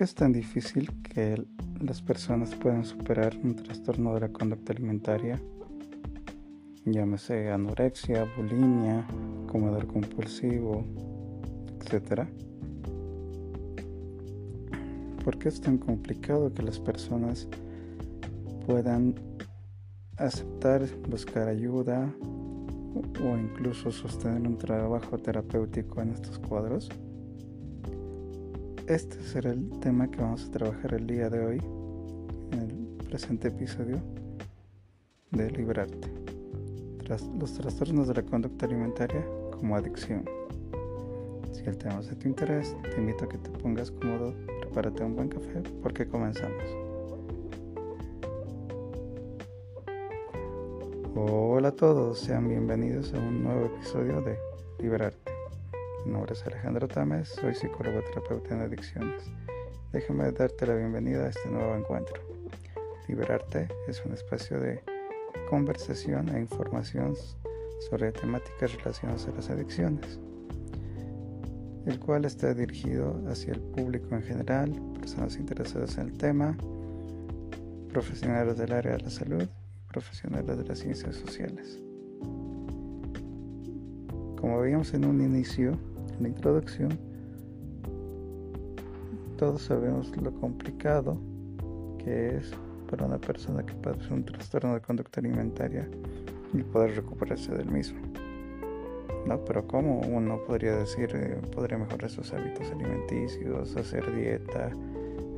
qué es tan difícil que las personas puedan superar un trastorno de la conducta alimentaria? Llámese anorexia, bulimia, comedor compulsivo, etc. ¿Por qué es tan complicado que las personas puedan aceptar, buscar ayuda o incluso sostener un trabajo terapéutico en estos cuadros? Este será el tema que vamos a trabajar el día de hoy en el presente episodio de Librarte. Tras los trastornos de la conducta alimentaria como adicción. Si el tema es de tu interés, te invito a que te pongas cómodo, prepárate un buen café porque comenzamos. Hola a todos, sean bienvenidos a un nuevo episodio de Liberarte. Mi nombre es Alejandro Tames, soy psicólogo terapeuta en adicciones. Déjame darte la bienvenida a este nuevo encuentro. Liberarte es un espacio de conversación e información sobre temáticas relacionadas a las adicciones, el cual está dirigido hacia el público en general, personas interesadas en el tema, profesionales del área de la salud profesionales de las ciencias sociales. Como veíamos en un inicio, la introducción, todos sabemos lo complicado que es para una persona que padece un trastorno de conducta alimentaria y poder recuperarse del mismo. ¿No? Pero ¿cómo uno podría decir, eh, podría mejorar sus hábitos alimenticios, hacer dieta,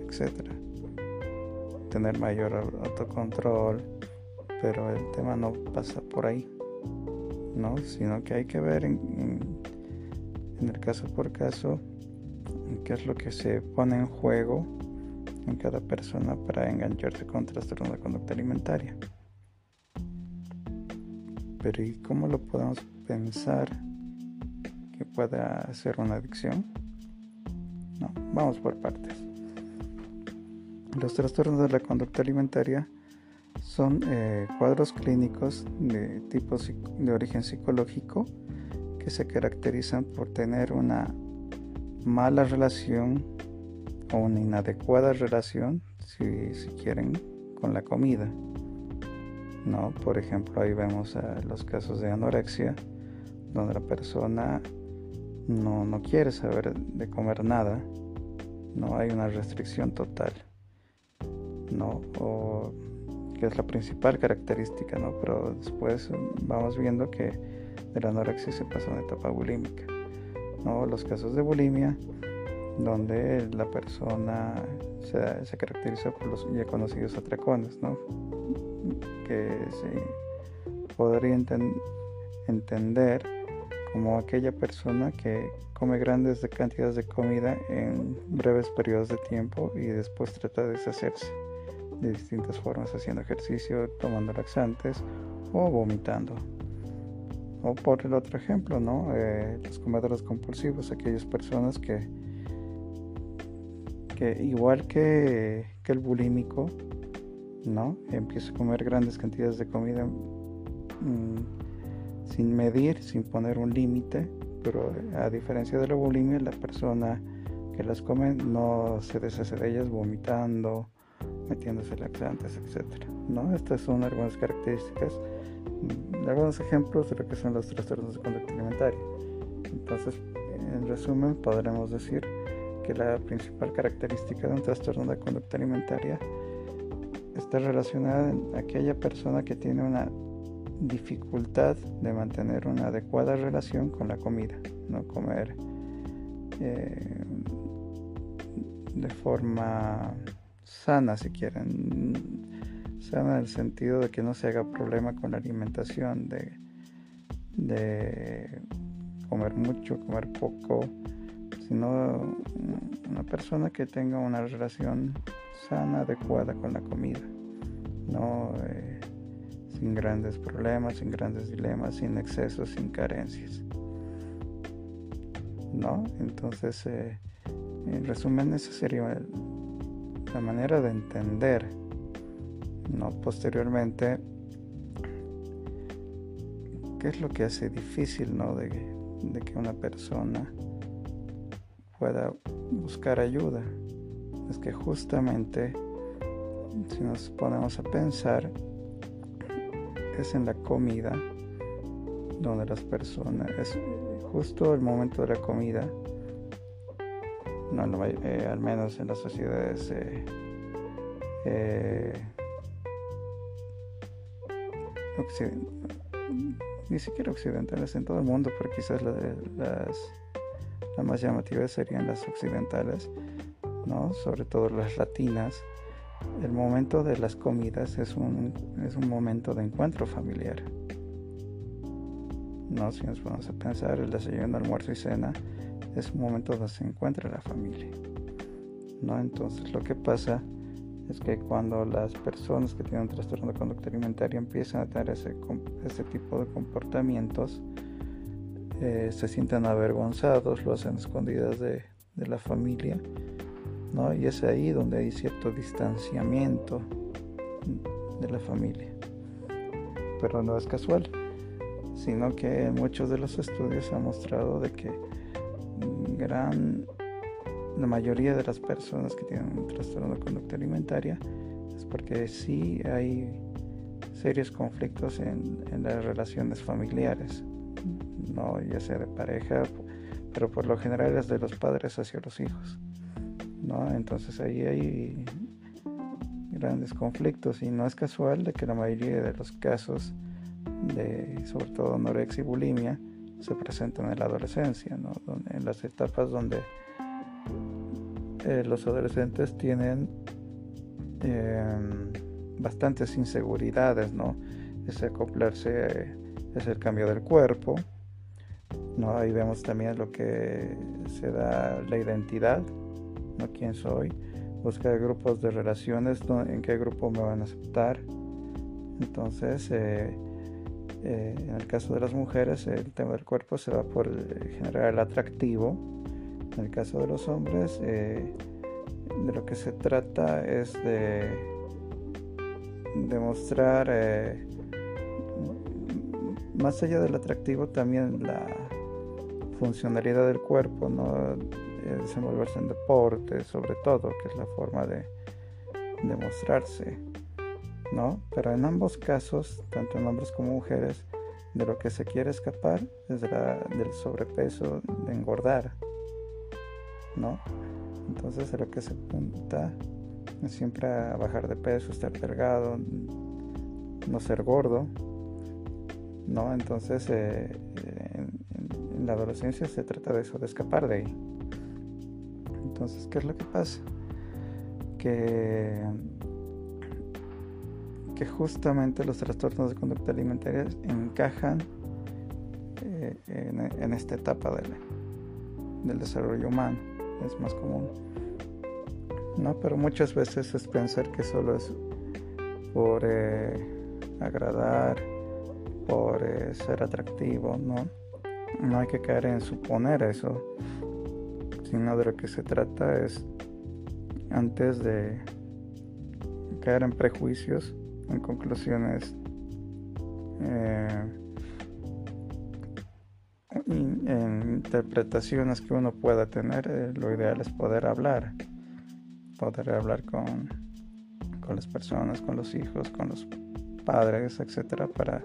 etcétera? Tener mayor autocontrol, pero el tema no pasa por ahí, ¿no? Sino que hay que ver en en el caso por caso, qué es lo que se pone en juego en cada persona para engancharse con trastorno de conducta alimentaria. Pero ¿y cómo lo podemos pensar que pueda ser una adicción? No, vamos por partes. Los trastornos de la conducta alimentaria son eh, cuadros clínicos de tipo de origen psicológico que se caracterizan por tener una mala relación o una inadecuada relación, si, quieren, con la comida. ¿no? Por ejemplo, ahí vemos los casos de anorexia, donde la persona no, no, quiere saber de comer nada, no hay una restricción total, ¿no? Que es la principal característica, ¿no? Pero después vamos viendo que de la anorexia se pasa a una etapa bulímica. Los casos de bulimia, donde la persona se, caracteriza por los ya conocidos atracones, que se podría entender como aquella persona que come grandes cantidades de comida en breves periodos de tiempo y después trata de deshacerse de distintas formas, haciendo ejercicio, tomando laxantes o vomitando. O por el otro ejemplo, ¿no? Eh, los comedores compulsivos, aquellas personas que, que igual que, el bulímico, ¿no? Empieza a comer grandes cantidades de comida mm, sin medir, sin poner un límite, pero a diferencia de la bulimia, la persona que las come no se deshace de ellas vomitando, metiéndose laxantes, etc. ¿no? Estas son algunas características algunos ejemplos de lo que son los trastornos de conducta alimentaria. Entonces, en resumen, podremos decir que la principal característica de un trastorno de conducta alimentaria está relacionada en aquella persona que tiene una dificultad de mantener una adecuada relación con la comida, no comer eh, de forma sana si quieren en el sentido de que no se haga problema con la alimentación, de, de comer mucho, comer poco, sino una persona que tenga una relación sana, adecuada con la comida, no eh, sin grandes problemas, sin grandes dilemas, sin excesos, sin carencias. ¿No? Entonces, eh, en resumen, esa sería la manera de entender ¿no? Posteriormente, ¿qué es lo que hace difícil ¿no? de, que una persona pueda buscar ayuda es que justamente si nos ponemos a pensar es en la comida donde las personas es justo el momento de la comida no, eh, al menos en las sociedades eh, eh, ni siquiera occidentales en todo el mundo, pero quizás las, las más llamativas serían las occidentales, ¿no? sobre todo las latinas. El momento de las comidas es un, es un momento de encuentro familiar. ¿no? Si nos vamos a pensar, el desayuno, almuerzo y cena es un momento donde se encuentra la familia. ¿no? Entonces lo que pasa es que cuando las personas que tienen un trastorno de conducta alimentaria empiezan a tener ese, tipo de comportamientos, eh, se sienten avergonzados, lo hacen escondidas de, de, la familia, ¿no? y es ahí donde hay cierto distanciamiento de la familia. Pero no es casual, sino que muchos de los estudios han mostrado de que la mayoría de las personas que tienen un trastorno de conducta alimentaria es porque sí hay serios conflictos en, las relaciones familiares, no ya sea de pareja, pero por lo general es de los padres hacia los hijos, ¿no? Entonces ahí hay grandes conflictos y no es casual de que la mayoría de los casos de sobre todo anorexia y bulimia se presentan en la adolescencia, ¿no? en las etapas donde eh, los adolescentes tienen em, bastantes inseguridades, ¿no? Es acoplarse, es el cambio del cuerpo, ¿no? Ahí vemos también lo que se da la identidad, ¿no? ¿Quién soy? Buscar grupos de relaciones, ¿en qué grupo me van a aceptar? Entonces, eh, eh, en el caso de las mujeres, el tema del cuerpo se va por generar el atractivo, en el caso de los hombres, eh, de lo que se trata es de demostrar, eh, más allá del atractivo, también la funcionalidad del cuerpo, ¿no? Eh, desenvolverse en deporte, sobre todo, que es la forma de demostrarse, ¿no? Pero en ambos casos, tanto en hombres como mujeres, de lo que se quiere escapar es del sobrepeso, de engordar. ¿no? Entonces a lo que se apunta es siempre a bajar de peso, estar delgado, no ser gordo, ¿no? Entonces eh, en, la adolescencia se trata de eso, de escapar de ahí. Entonces, ¿qué es lo que pasa? Que, que justamente los trastornos de conducta alimentaria encajan eh, en, esta etapa del desarrollo humano es más común. No, pero muchas veces es pensar que solo es por eh, agradar, por eh, ser atractivo, ¿no? No hay que caer en suponer eso, sino de lo que se trata es, antes de caer en prejuicios, en conclusiones eh, en interpretaciones que uno pueda tener, eh, lo ideal es poder hablar, poder hablar con, con las personas, con los hijos, con los padres, etcétera, para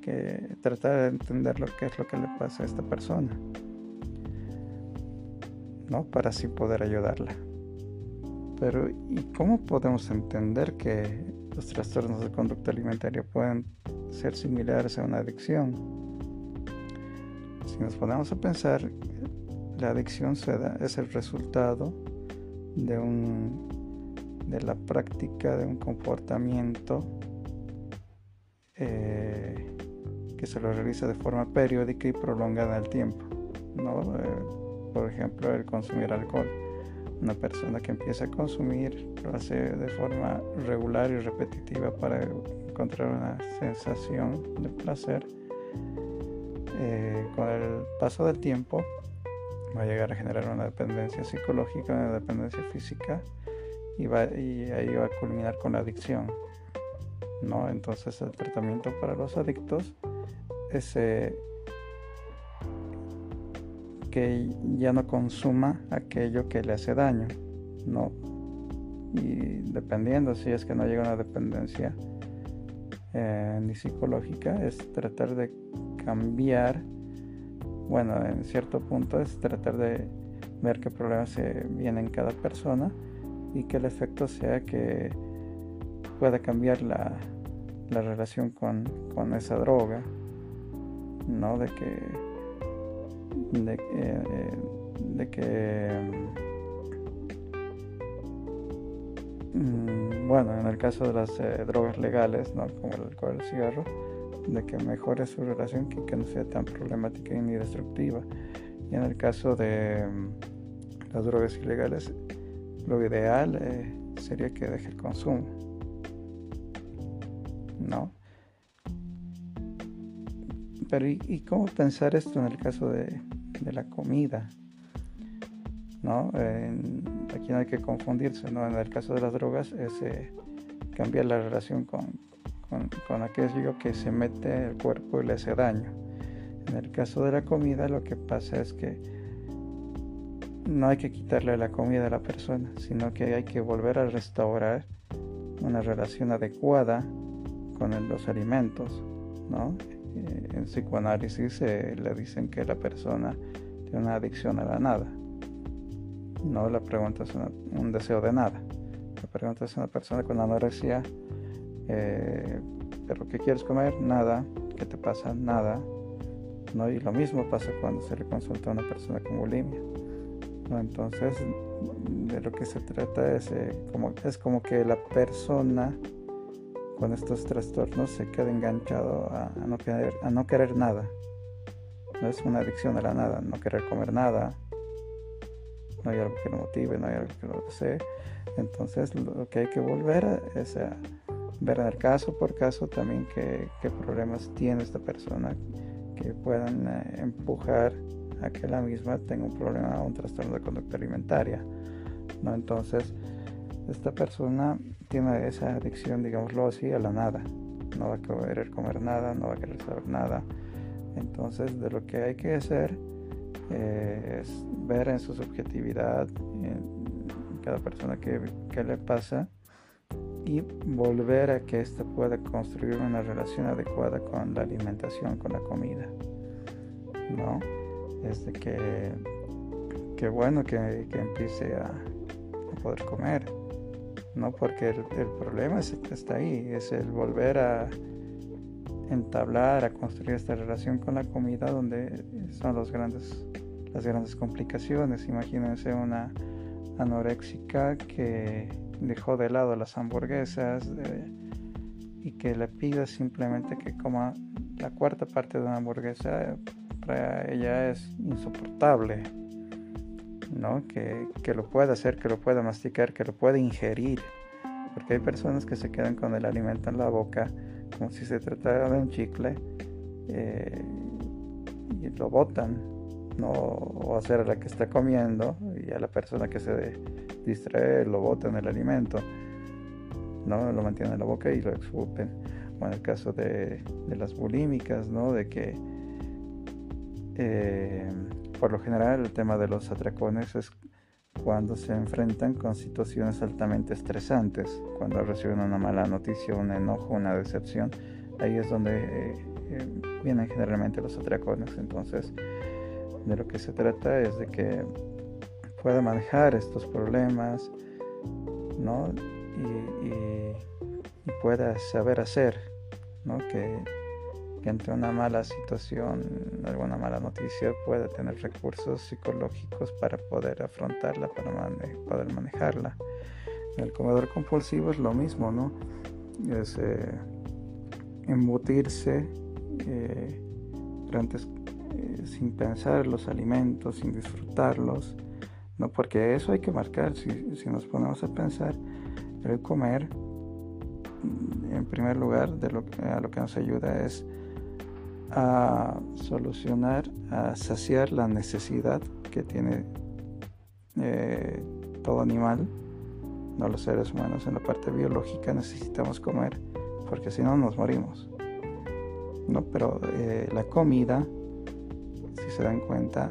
que tratar de entender lo que es lo que le pasa a esta persona, ¿no? Para así poder ayudarla. Pero, ¿y cómo podemos entender que los trastornos de conducta alimentaria pueden ser similares a una adicción? Si nos ponemos a pensar, la adicción se es el resultado de, un, de la práctica de un comportamiento eh, que se lo realiza de forma periódica y prolongada en el tiempo. ¿no? Eh, por ejemplo, el consumir alcohol. Una persona que empieza a consumir lo hace de forma regular y repetitiva para encontrar una sensación de placer eh, con el paso del tiempo va a llegar a generar una dependencia psicológica, una dependencia física y, va, y ahí va a culminar con la adicción. ¿no? Entonces el tratamiento para los adictos es que ya no consuma aquello que le hace daño, ¿no? y dependiendo si es que no llega a una dependencia eh, ni psicológica, es tratar de cambiar, bueno, en cierto punto es tratar de ver qué problemas se vienen en cada persona y que el efecto sea que pueda cambiar la, la relación con, con, esa droga, ¿no? De que, de, eh, de que Mm, bueno, en el caso de las eh, drogas legales, ¿no? como el alcohol el cigarro, de que mejore su relación, que, que no sea tan problemática ni destructiva. Y en el caso de mm, las drogas ilegales, lo ideal eh, sería que deje el consumo. ¿No? Pero ¿y, cómo pensar esto en el caso de, de la comida? ¿no? aquí no hay que confundirse, ¿no? En el caso de las drogas es eh, cambiar la relación con, con, aquello que se mete el cuerpo y le hace daño. En el caso de la comida lo que pasa es que no hay que quitarle la comida a la persona, sino que hay que volver a restaurar una relación adecuada con los alimentos, ¿no? Eh, en psicoanálisis le dicen que la persona tiene una adicción a la nada. No la pregunta es un deseo de nada. La pregunta es una persona con anorexia, eh, pero ¿qué quieres comer? Nada. ¿Qué te pasa? Nada. ¿No? Y lo mismo pasa cuando se le consulta a una persona con bulimia. Entonces, de lo que se trata es, eh, como, es como que la persona con estos trastornos se queda enganchado a, no, querer, a no querer nada. No es una adicción a la nada, no querer comer nada, no hay algo que lo motive, no hay algo que lo desee. Entonces lo que hay que volver es a ver caso por caso también qué, problemas tiene esta persona que puedan eh, empujar a que la misma tenga un problema o un trastorno de conducta alimentaria. ¿no? Entonces esta persona tiene esa adicción, digámoslo así, a la nada. No va a querer comer nada, no va a querer saber nada. Entonces de lo que hay que hacer es ver en su subjetividad en cada persona que, le pasa y volver a que ésta pueda construir una relación adecuada con la alimentación, con la comida. ¿No? Es de que, que bueno que, empiece a, poder comer. ¿No? Porque el, el problema está ahí, es el volver a entablar, a construir esta relación con la comida donde son los grandes las grandes complicaciones. Imagínense una anoréxica que dejó de lado las hamburguesas y que le pida simplemente que coma la cuarta parte de una hamburguesa, para ella es insoportable. ¿No? Que, lo pueda hacer, que lo pueda masticar, que lo pueda ingerir. Porque hay personas que se quedan con el alimento en la boca como si se tratara de un chicle eh, y lo botan no hacer a la que está comiendo y a la persona que se distrae lo bota en el alimento, ¿no? Lo mantiene en la boca y lo expupen. O en el caso de, las bulímicas, ¿no? De que eh, por lo general el tema de los atracones es cuando se enfrentan con situaciones altamente estresantes, cuando reciben una mala noticia, un enojo, una decepción, ahí es donde eh, eh, vienen generalmente los atracones. Entonces, de lo que se trata es de que pueda manejar estos problemas, ¿no? Y, pueda saber hacer, ¿no? Que, que, ante una mala situación, alguna mala noticia, pueda tener recursos psicológicos para poder afrontarla, para poder manejarla. El comedor compulsivo es lo mismo, ¿no? Es eh, embutirse eh, eh, sin pensar los alimentos, sin disfrutarlos, ¿no? porque eso hay que marcar, si, nos ponemos a pensar, el comer, en primer lugar, a lo que nos ayuda es a solucionar, a saciar la necesidad que tiene eh, todo animal, no los seres humanos, en la parte biológica necesitamos comer, porque si no nos morimos. ¿no? Pero eh, la comida si se dan cuenta,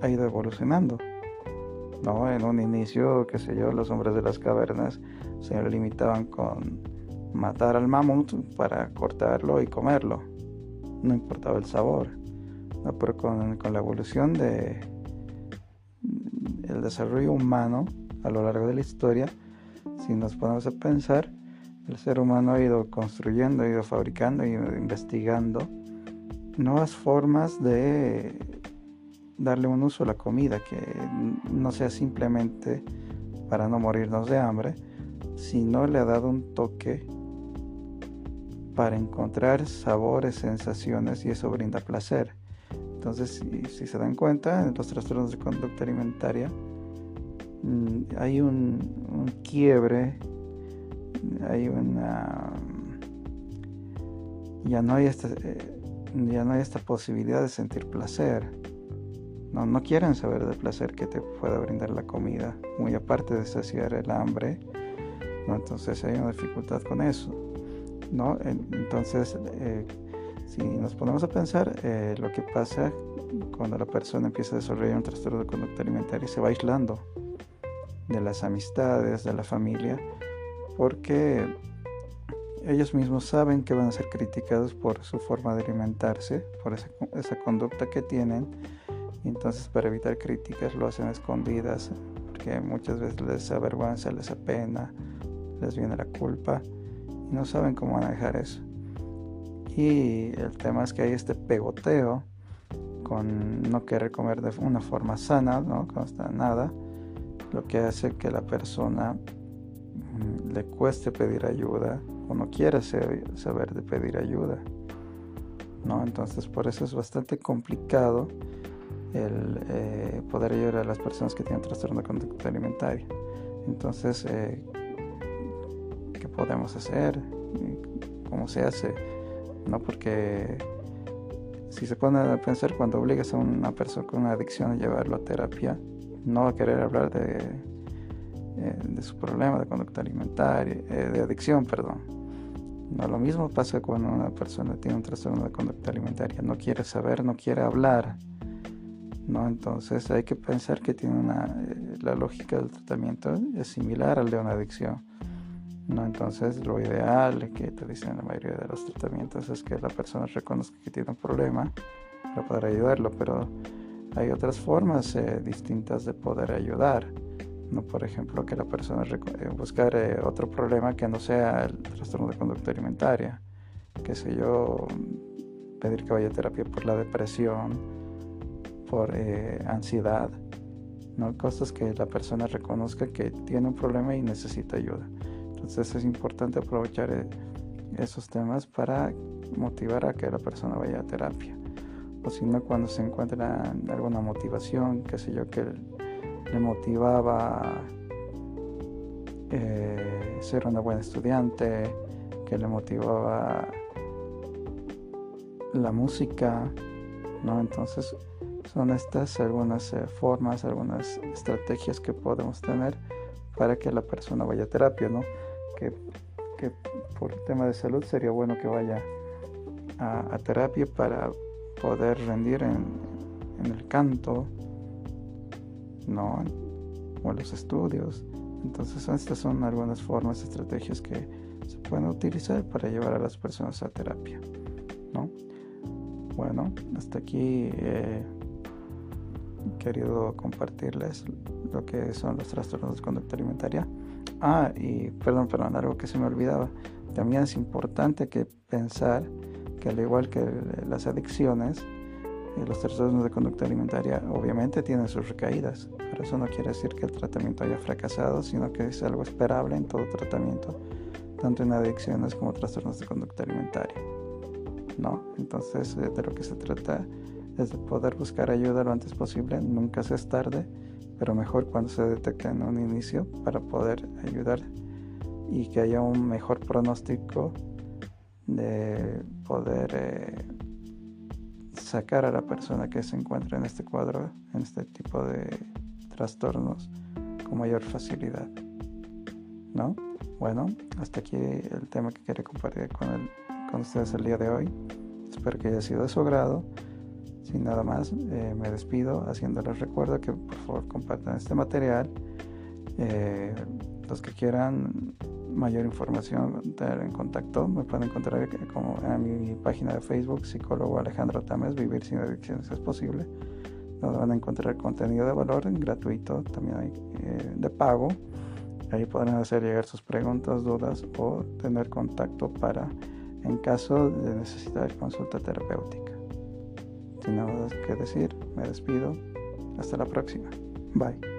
ha ido evolucionando. ¿no? En un inicio, qué sé yo, los hombres de las cavernas se limitaban con matar al mamut para cortarlo y comerlo. No importaba el sabor. Pero con, con la evolución de el desarrollo humano a lo largo de la historia, si nos ponemos a pensar, el ser humano ha ido construyendo, ha ido fabricando, ha ido investigando nuevas formas de darle un uso a la comida que no sea simplemente para no morirnos de hambre, sino le ha dado un toque para encontrar sabores, sensaciones y eso brinda placer. Entonces, si, se dan cuenta, en los trastornos de conducta alimentaria mm, hay un, quiebre, hay una... Ya no hay, esta, eh, ya no hay esta posibilidad de sentir placer. No, no quieren saber del placer que te pueda brindar la comida, muy aparte de saciar el hambre. Entonces hay una dificultad con eso. ¿No? Entonces, eh, si nos ponemos a pensar, eh, lo que pasa cuando la persona empieza a desarrollar un trastorno de conducta alimentaria se va aislando de las amistades, de la familia, porque ellos mismos saben que van a ser criticados por su forma de alimentarse, por esa, conducta que tienen, entonces para evitar críticas lo hacen escondidas, porque muchas veces les avergüenza, les apena, les viene la culpa no saben cómo manejar eso. Y el tema es que hay este pegoteo con no querer comer de una forma sana, no consta nada, lo que hace que la persona mm, le cueste pedir ayuda o no quiera saber de pedir ayuda. ¿no? Entonces por eso es bastante complicado el eh, poder ayudar a las personas que tienen trastorno de conducta alimentaria. Entonces, eh, ¿qué podemos hacer? ¿Cómo se hace? ¿no? Porque si se pone a pensar cuando obligas a una persona con una adicción a llevarlo a terapia, no va a querer hablar de, eh, de su problema de conducta alimentaria, eh, de adicción, perdón. No, lo mismo pasa cuando una persona tiene un trastorno de conducta alimentaria, no quiere saber, no quiere hablar. ¿no? Entonces hay que pensar que tiene una, eh, la lógica del tratamiento es similar al de una adicción. ¿No? Entonces lo ideal que te dicen la mayoría de los tratamientos es que la persona reconozca que tiene un problema para poder ayudarlo, pero hay otras formas eh, distintas de poder ayudar. ¿no? Por ejemplo, que la persona eh, buscar eh, otro problema que no sea el trastorno de conducta alimentaria. Que sé yo, pedir que vaya a terapia por la depresión, por ansiedad, ¿no? cosas que la persona reconozca que tiene un problema y necesita ayuda. Entonces es importante aprovechar eh, esos temas para motivar a que la persona vaya a terapia. O si no, cuando se encuentra alguna motivación, qué sé yo, que le motivaba eh, ser una buena estudiante, que le motivaba la música, ¿no? Entonces son estas algunas eh, formas, algunas estrategias que podemos tener para que la persona vaya a terapia, ¿no? Que, por el tema de salud sería bueno que vaya a, terapia para poder rendir en, el canto, ¿no? O en los estudios. Entonces estas son algunas formas, estrategias que se pueden utilizar para llevar a las personas a terapia, ¿no? Bueno, hasta aquí he querido compartirles lo que son los trastornos de conducta alimentaria. Ah, y perdón, perdón, algo que se me olvidaba. También es importante que pensar que al igual que las adicciones, eh, los trastornos de conducta alimentaria obviamente tienen sus recaídas, pero eso no quiere decir que el tratamiento haya fracasado, sino que es algo esperable en todo tratamiento, tanto en adicciones como trastornos de conducta alimentaria. ¿No? Entonces, eh, de lo que se trata es de poder buscar ayuda lo antes posible, nunca se es tarde pero mejor cuando se detecta en un inicio para poder ayudar y que haya un mejor pronóstico de poder eh, sacar a la persona que se encuentra en este cuadro, en este tipo de trastornos con mayor facilidad. ¿No? Bueno, hasta aquí el tema que quería compartir con, el, con ustedes el día de hoy. Espero que haya sido de su agrado Sin nada más, eh, me despido haciéndoles recuerdo que por favor compartan este material. Eh, los que quieran mayor información, tener en contacto, me pueden encontrar como en mi página de Facebook, psicólogo Alejandro Tames, Vivir sin adicciones es posible, donde van a encontrar contenido de valor gratuito, también eh, de pago. Ahí podrán hacer llegar sus preguntas, dudas o tener contacto para en caso de necesitar consulta terapéutica. Sin nada que decir, me despido. Hasta la próxima. Bye.